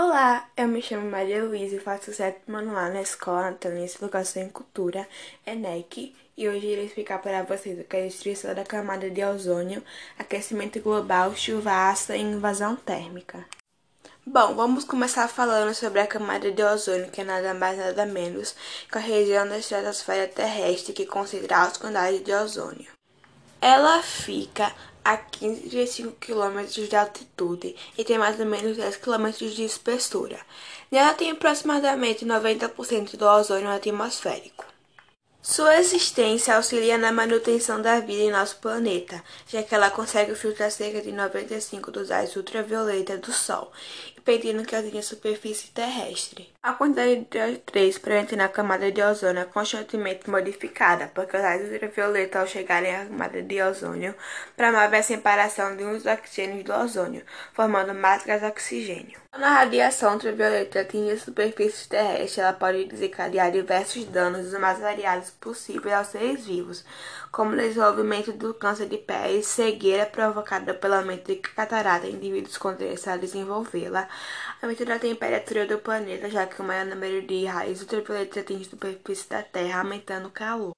Olá, eu me chamo Maria Luísa e faço o sétimo anual na Escola de Educação e Cultura, ENEC, e hoje irei explicar para vocês o que é a destruição da camada de ozônio, aquecimento global, chuva ácida e invasão térmica. Bom, vamos começar falando sobre a camada de ozônio, que é nada mais nada menos que a região da estratosfera terrestre que concentra altas quantidades de ozônio. Ela fica a 15,5 km de altitude e tem mais ou menos 10 km de espessura. Nela tem aproximadamente 90% do ozônio atmosférico. Sua existência auxilia na manutenção da vida em nosso planeta, já que ela consegue filtrar cerca de 95 dos raios ultravioleta do Sol, impedindo que atinja a superfície terrestre. A quantidade de O3 presente na camada de ozônio é constantemente modificada, porque os raios ultravioleta, ao chegarem à camada de ozônio, promovem a separação de uns oxigênios do ozônio, formando mais gás oxigênio. Quando a radiação ultravioleta atinge a superfície terrestre, ela pode desencadear diversos danos os mais variados possíveis aos seres vivos, como desenvolvimento do câncer de pele, cegueira provocada pelo aumento de catarata em indivíduos doença a desenvolvê-la, aumento da temperatura do planeta, já que o maior número de raios ultravioletas atinge a superfície da Terra, aumentando o calor.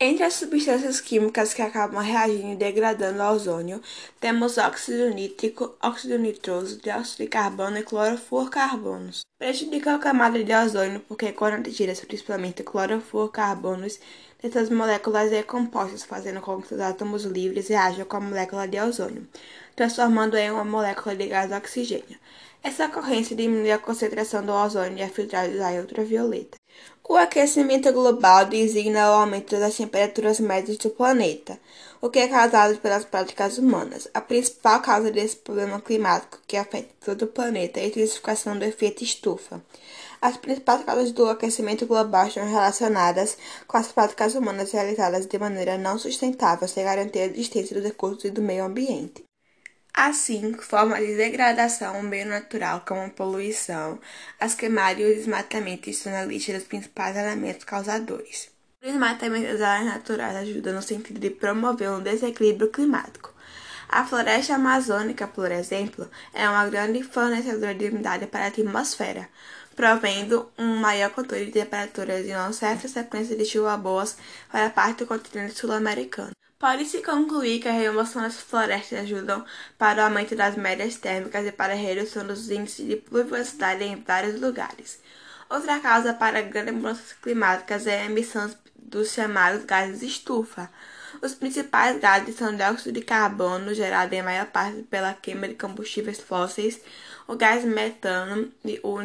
Entre as substâncias químicas que acabam reagindo e degradando o ozônio, temos óxido nítrico, óxido nitroso, dióxido de carbono e clorofluorcarbonos. Prejudica a camada de ozônio porque, quando atingidas principalmente clorofluorcarbonos, essas moléculas decompostas, fazendo com que os átomos livres reajam com a molécula de ozônio, transformando-a em uma molécula de gás oxigênio. Essa ocorrência diminui a concentração do ozônio e a filtragem do raio ultravioleta. O aquecimento global designa o aumento das temperaturas médias do planeta, o que é causado pelas práticas humanas. A principal causa desse problema climático que afeta todo o planeta é a intensificação do efeito estufa. As principais causas do aquecimento global estão relacionadas com as práticas humanas realizadas de maneira não sustentável, sem garantir a existência dos recursos e do meio ambiente. Assim, formas de degradação ao meio natural, como a poluição, as queimadas e o desmatamento estão na lista dos principais elementos causadores. O desmatamento das áreas naturais ajuda no sentido de promover um desequilíbrio climático. A floresta amazônica, por exemplo, é uma grande fornecedora de umidade para a atmosfera, provendo um maior controle de temperaturas e uma certa sequência de chuvas boas para parte do continente sul-americano. Pode-se concluir que a remoção das florestas ajuda para o aumento das médias térmicas e para a redução dos índices de pluviosidade em vários lugares. Outra causa para grandes mudanças climáticas é a emissão dos chamados gases estufa. Os principais gases são o dióxido de carbono, gerado em maior parte pela queima de combustíveis fósseis, o gás metano e o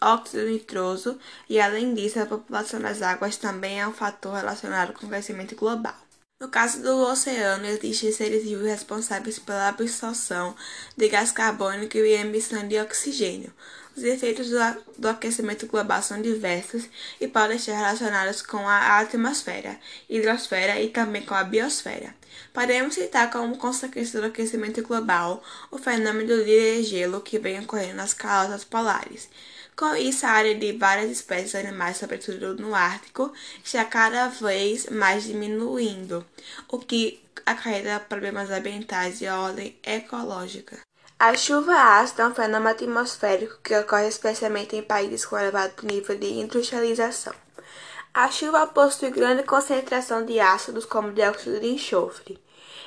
óxido nitroso, e além disso, a população das águas também é um fator relacionado com o aquecimento global. No caso do oceano, existem seres vivos responsáveis pela absorção de gás carbônico e emissão de oxigênio. Os efeitos do aquecimento global são diversos e podem estar relacionados com a atmosfera, hidrosfera e também com a biosfera. Podemos citar como consequência do aquecimento global o fenômeno de gelo que vem ocorrendo nas calotas polares. Com isso, a área de várias espécies de animais, sobretudo no Ártico, está cada vez mais diminuindo, o que acarreta problemas ambientais e ordem ecológica. A chuva ácida é um fenômeno atmosférico que ocorre especialmente em países com elevado nível de industrialização. A chuva possui grande concentração de ácidos como dióxido de enxofre.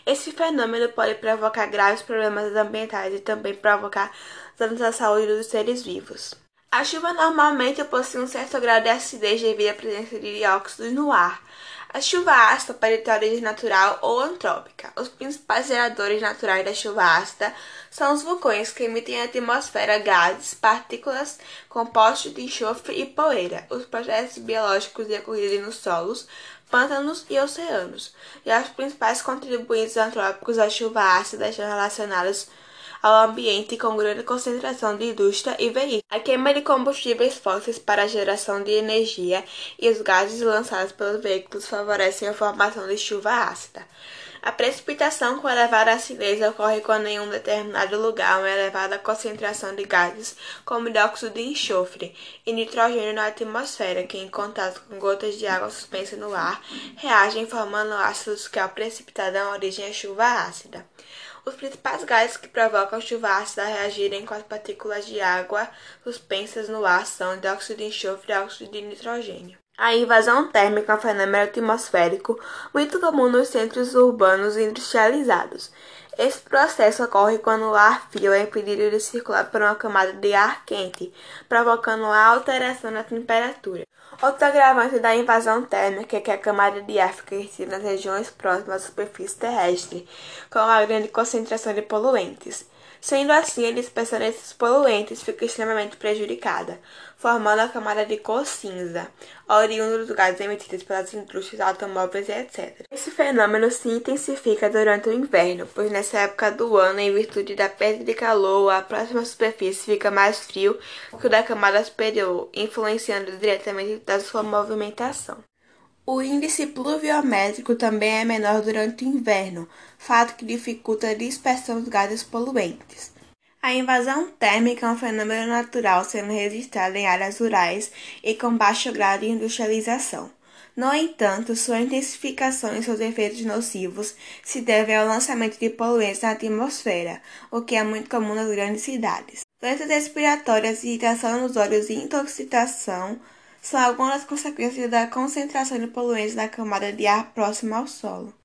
Esse fenômeno pode provocar graves problemas ambientais e também provocar danos à saúde dos seres vivos. A chuva normalmente possui um certo grau de acidez devido à presença de dióxidos no ar. A chuva ácida pode ter origem natural ou antrópica. Os principais geradores naturais da chuva ácida são os vulcões que emitem à atmosfera gases, partículas, compostos de enxofre e poeira, os processos biológicos decorridos nos solos, pântanos e oceanos. E os principais contribuintes antrópicos à chuva ácida estão relacionados ao ambiente com grande concentração de indústria e veículos. A queima de combustíveis fósseis para a geração de energia e os gases lançados pelos veículos favorecem a formação de chuva ácida. A precipitação com elevada acidez ocorre quando em um determinado lugar uma elevada concentração de gases, como dióxido de enxofre e nitrogênio na atmosfera, que em contato com gotas de água suspensa no ar, reagem formando ácidos que ao precipitar dão origem à chuva ácida. Os principais gases que provocam chuva ácida a reagirem com as partículas de água suspensas no ar são dióxido de enxofre e óxido de nitrogênio. A invasão térmica é um fenômeno atmosférico muito comum nos centros urbanos industrializados. Esse processo ocorre quando o ar frio é impedido de circular por uma camada de ar quente, provocando a alteração na temperatura. Outro agravante da invasão térmica é que a camada de ar fica nas regiões próximas à superfície terrestre, com uma grande concentração de poluentes. Sendo assim, a dispersão desses poluentes fica extremamente prejudicada, formando a camada de cor cinza, oriundo dos gases emitidos pelas indústrias automóveis e etc. Esse fenômeno se intensifica durante o inverno, pois nessa época do ano, em virtude da perda de calor, a próxima superfície fica mais frio que o da camada superior, influenciando diretamente da sua movimentação. O índice pluviométrico também é menor durante o inverno, fato que dificulta a dispersão dos gases poluentes. A invasão térmica é um fenômeno natural sendo registrado em áreas rurais e com baixo grau de industrialização. No entanto, sua intensificação e seus efeitos nocivos se devem ao lançamento de poluentes na atmosfera, o que é muito comum nas grandes cidades. Doenças respiratórias, irritação nos olhos e intoxicação são algumas das consequências da concentração de poluentes na camada de ar próxima ao solo.